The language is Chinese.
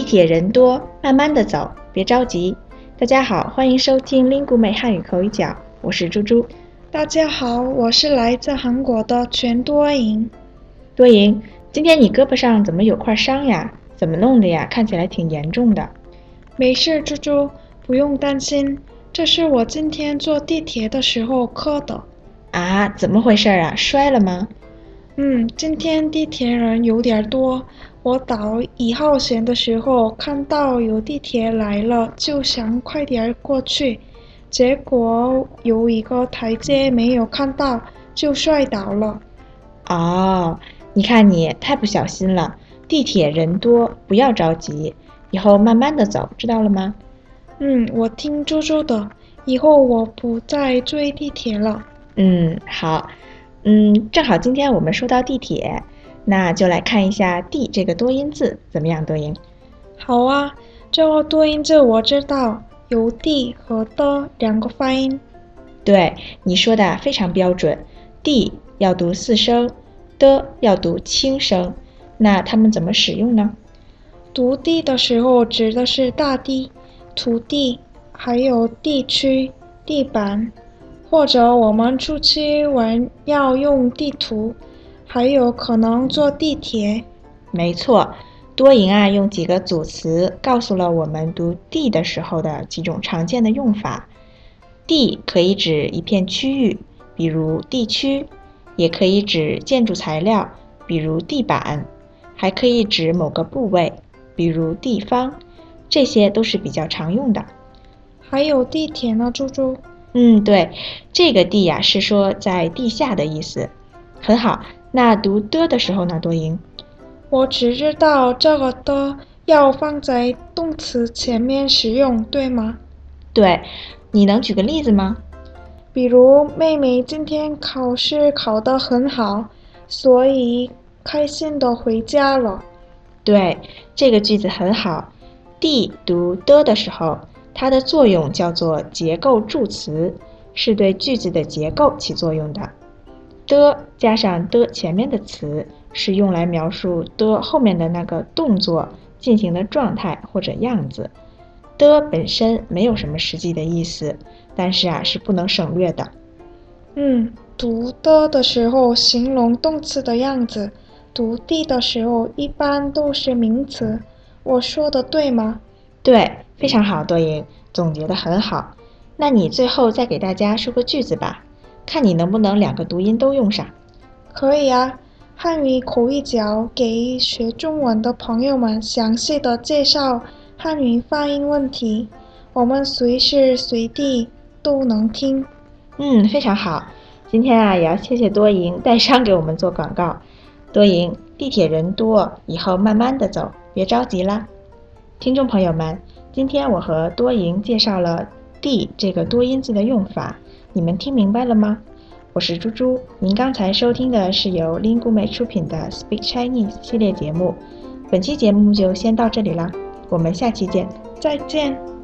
地铁人多，慢慢的走，别着急。大家好，欢迎收听 Lingu 美汉语口语角，我是猪猪。大家好，我是来自韩国的全多银。多银，今天你胳膊上怎么有块伤呀？怎么弄的呀？看起来挺严重的。没事，猪猪，不用担心。这是我今天坐地铁的时候磕的。啊，怎么回事啊？摔了吗？嗯，今天地铁人有点多。我倒一号线的时候看到有地铁来了，就想快点过去，结果有一个台阶没有看到，就摔倒了。哦，你看你太不小心了。地铁人多，不要着急，以后慢慢的走，知道了吗？嗯，我听猪猪的，以后我不再追地铁了。嗯，好，嗯，正好今天我们说到地铁，那就来看一下“地”这个多音字怎么样？多音？好啊，这个多音字我知道，有“地”和“的”两个发音。对，你说的非常标准，“地”要读四声，“的”要读轻声。那它们怎么使用呢？读“地”的时候指的是大地。土地，还有地区、地板，或者我们出去玩要用地图，还有可能坐地铁。没错，多赢啊，用几个组词告诉了我们读地的时候的几种常见的用法。地可以指一片区域，比如地区；也可以指建筑材料，比如地板；还可以指某个部位，比如地方。这些都是比较常用的，还有地铁呢，猪猪。嗯，对，这个地呀是说在地下的意思。很好，那读的的时候呢，多音。我只知道这个的要放在动词前面使用，对吗？对，你能举个例子吗？比如妹妹今天考试考得很好，所以开心的回家了。对，这个句子很好。地读的的时候，它的作用叫做结构助词，是对句子的结构起作用的。的加上的前面的词，是用来描述的后面的那个动作进行的状态或者样子。的本身没有什么实际的意思，但是啊是不能省略的。嗯，读的的时候形容动词的样子，读地的时候一般都是名词。我说的对吗？对，非常好，多赢，总结的很好。那你最后再给大家说个句子吧，看你能不能两个读音都用上。可以啊，汉语口语角给学中文的朋友们详细的介绍汉语发音问题，我们随时随地都能听。嗯，非常好。今天啊，也要谢谢多赢带伤给我们做广告。多赢，地铁人多，以后慢慢的走。别着急啦，听众朋友们，今天我和多赢介绍了“ d ”这个多音字的用法，你们听明白了吗？我是猪猪，您刚才收听的是由 Lingume 出品的 Speak Chinese 系列节目，本期节目就先到这里啦，我们下期见，再见。